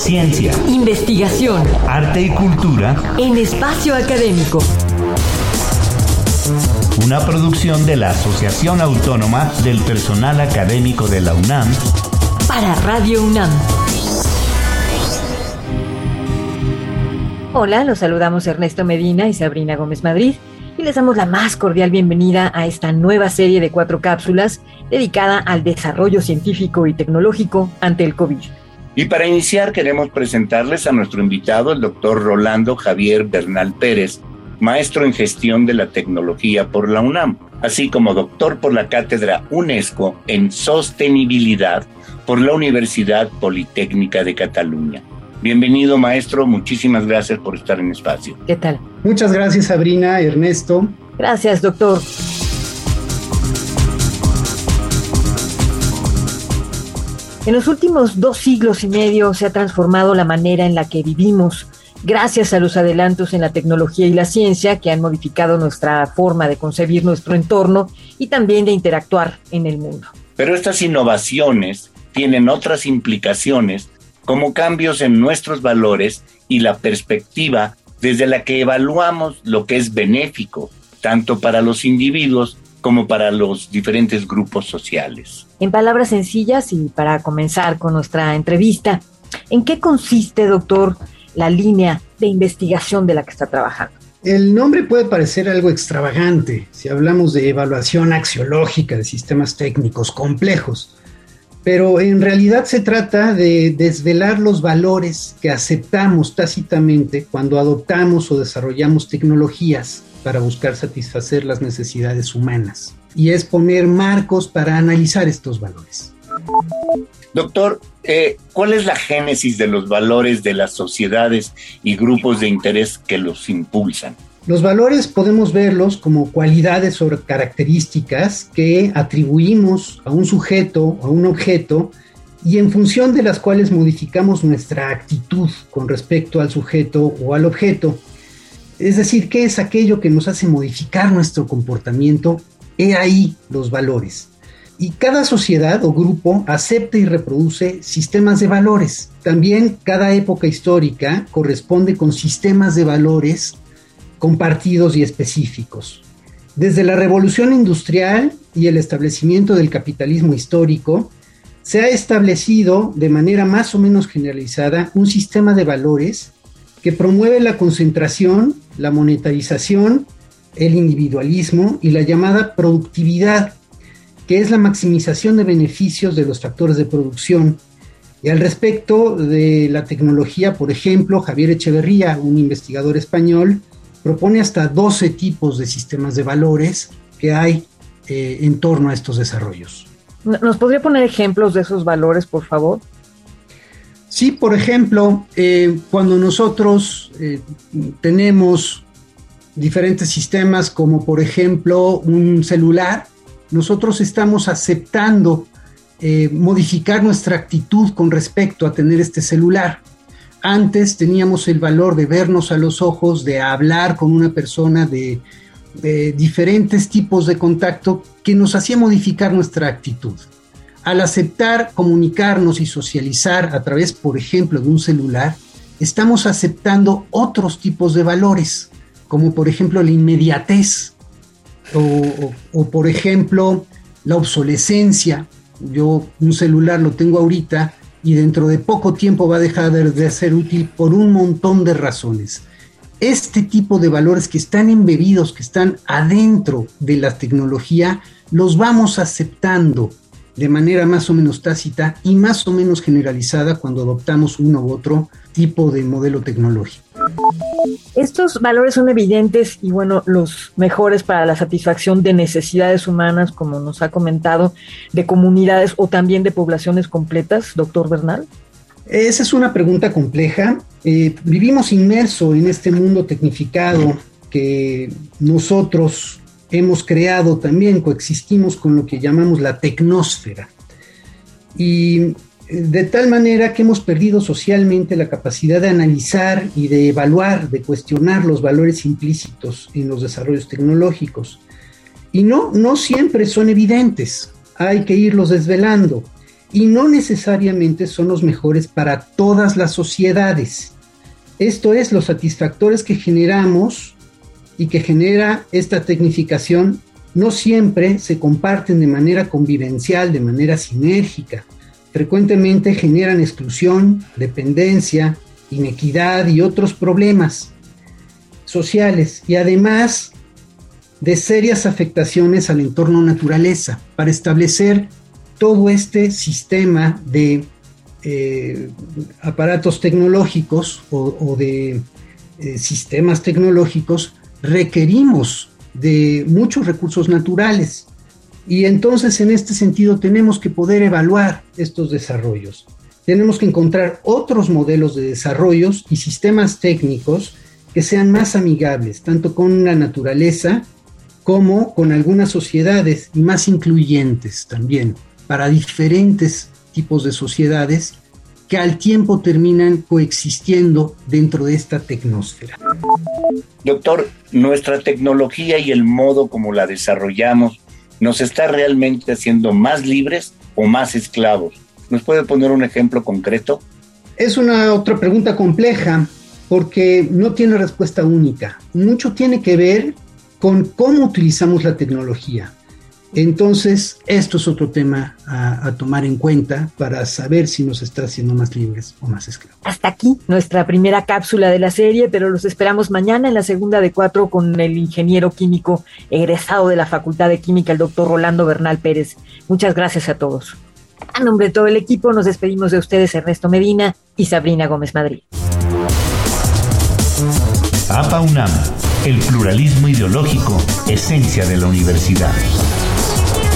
Ciencia, investigación, arte y cultura en espacio académico. Una producción de la Asociación Autónoma del Personal Académico de la UNAM para Radio UNAM. Hola, los saludamos Ernesto Medina y Sabrina Gómez Madrid y les damos la más cordial bienvenida a esta nueva serie de cuatro cápsulas dedicada al desarrollo científico y tecnológico ante el COVID. Y para iniciar queremos presentarles a nuestro invitado, el doctor Rolando Javier Bernal Pérez, maestro en gestión de la tecnología por la UNAM, así como doctor por la cátedra UNESCO en sostenibilidad por la Universidad Politécnica de Cataluña. Bienvenido, maestro. Muchísimas gracias por estar en espacio. ¿Qué tal? Muchas gracias, Sabrina, Ernesto. Gracias, doctor. En los últimos dos siglos y medio se ha transformado la manera en la que vivimos, gracias a los adelantos en la tecnología y la ciencia que han modificado nuestra forma de concebir nuestro entorno y también de interactuar en el mundo. Pero estas innovaciones tienen otras implicaciones como cambios en nuestros valores y la perspectiva desde la que evaluamos lo que es benéfico, tanto para los individuos como para los diferentes grupos sociales. En palabras sencillas y para comenzar con nuestra entrevista, ¿en qué consiste, doctor, la línea de investigación de la que está trabajando? El nombre puede parecer algo extravagante si hablamos de evaluación axiológica de sistemas técnicos complejos, pero en realidad se trata de desvelar los valores que aceptamos tácitamente cuando adoptamos o desarrollamos tecnologías para buscar satisfacer las necesidades humanas. Y es poner marcos para analizar estos valores. Doctor, eh, ¿cuál es la génesis de los valores de las sociedades y grupos de interés que los impulsan? Los valores podemos verlos como cualidades o características que atribuimos a un sujeto o a un objeto y en función de las cuales modificamos nuestra actitud con respecto al sujeto o al objeto. Es decir, ¿qué es aquello que nos hace modificar nuestro comportamiento? He ahí los valores. Y cada sociedad o grupo acepta y reproduce sistemas de valores. También cada época histórica corresponde con sistemas de valores compartidos y específicos. Desde la revolución industrial y el establecimiento del capitalismo histórico, se ha establecido de manera más o menos generalizada un sistema de valores que promueve la concentración, la monetarización, el individualismo y la llamada productividad, que es la maximización de beneficios de los factores de producción. Y al respecto de la tecnología, por ejemplo, Javier Echeverría, un investigador español, propone hasta 12 tipos de sistemas de valores que hay eh, en torno a estos desarrollos. ¿Nos podría poner ejemplos de esos valores, por favor? Sí, por ejemplo, eh, cuando nosotros eh, tenemos diferentes sistemas, como por ejemplo un celular, nosotros estamos aceptando modificar nuestra actitud con respecto a tener este celular. Antes teníamos el valor de vernos a los ojos, de hablar con una persona, de, diferentes tipos de contacto que nos hacía modificar nuestra actitud. Al aceptar comunicarnos y socializar a través, por ejemplo, de un celular, estamos aceptando otros tipos de valores, como por ejemplo la inmediatez o por ejemplo la obsolescencia. Yo un celular lo tengo ahorita, y dentro de poco tiempo va a dejar de, ser útil por un montón de razones. Este tipo de valores que están embebidos, que están adentro de la tecnología, los vamos aceptando de manera más o menos tácita y más o menos generalizada cuando adoptamos uno u otro tipo de modelo tecnológico. Estos valores son evidentes y bueno, los mejores para la satisfacción de necesidades humanas, como nos ha comentado, de comunidades o también de poblaciones completas, doctor Bernal. Esa es una pregunta compleja. Eh, vivimos inmerso en este mundo tecnificado que nosotros hemos creado también, coexistimos con lo que llamamos la tecnósfera. Y de tal manera que hemos perdido socialmente la capacidad de analizar y de evaluar, de cuestionar los valores implícitos en los desarrollos tecnológicos. Y no, no siempre son evidentes, hay que irlos desvelando. y no necesariamente son los mejores para todas las sociedades. Esto es, los satisfactores que generamos y que genera esta tecnificación no siempre se comparten de manera convivencial, de manera sinérgica. Frecuentemente generan exclusión, dependencia, inequidad y otros problemas sociales y además de serias afectaciones al entorno naturaleza para establecer todo este sistema de eh, aparatos tecnológicos o, de eh, sistemas tecnológicos requerimos de muchos recursos naturales. Y entonces en este sentido tenemos que poder evaluar estos desarrollos. Tenemos que encontrar otros modelos de desarrollos y sistemas técnicos que sean más amigables, tanto con la naturaleza como con algunas sociedades y más incluyentes también, para diferentes tipos de sociedades que al tiempo terminan coexistiendo dentro de esta tecnosfera. Doctor, nuestra tecnología y el modo como la desarrollamos nos está realmente haciendo más libres o más esclavos. ¿Nos puede poner un ejemplo concreto? Es una otra pregunta compleja porque no tiene respuesta única. Mucho tiene que ver con cómo utilizamos la tecnología. Entonces, esto es otro tema a, tomar en cuenta para saber si nos está haciendo más libres o más esclavos. Hasta aquí nuestra primera cápsula de la serie, pero los esperamos mañana en la segunda de cuatro con el ingeniero químico egresado de la Facultad de Química, el doctor Rolando Bernal Pérez. Muchas gracias a todos. A nombre de todo el equipo, nos despedimos de ustedes Ernesto Medina y Sabrina Gómez Madrid. APA UNAM, el pluralismo ideológico, esencia de la universidad.